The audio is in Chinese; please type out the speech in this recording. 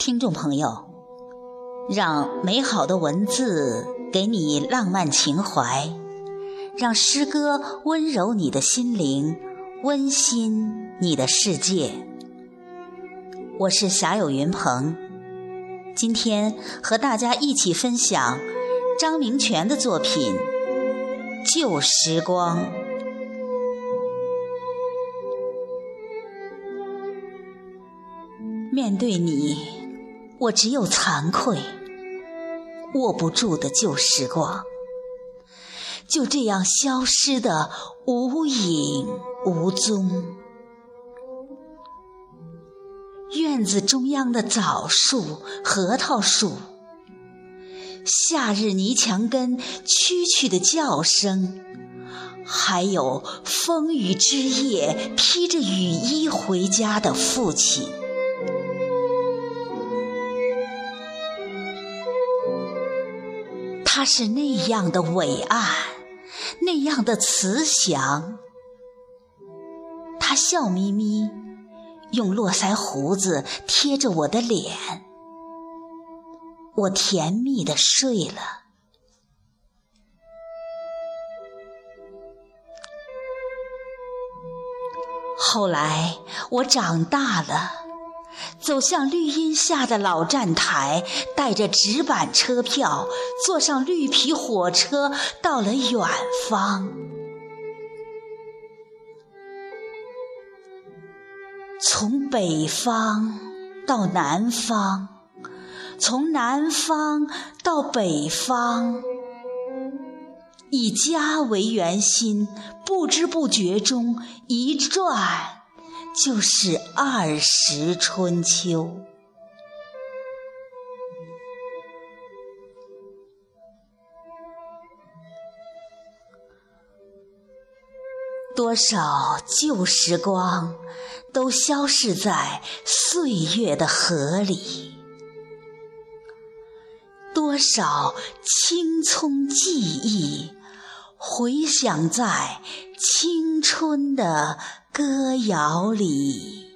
听众朋友，让美好的文字给你浪漫情怀，让诗歌温柔你的心灵，温馨你的世界。我是霞友云鹏，今天和大家一起分享张明泉的作品《旧时光》。面对你。我只有惭愧，握不住的旧时光，就这样消失的无影无踪。院子中央的枣树、核桃树，夏日泥墙根蛐蛐的叫声，还有风雨之夜披着雨衣回家的父亲。他是那样的伟岸，那样的慈祥。他笑眯眯，用络腮胡子贴着我的脸，我甜蜜的睡了。后来我长大了。走向绿荫下的老站台，带着纸板车票，坐上绿皮火车，到了远方。从北方到南方，从南方到北方，以家为圆心，不知不觉中一转。就是二十春秋，多少旧时光都消逝在岁月的河里，多少青葱记忆回响在青春的。歌谣里。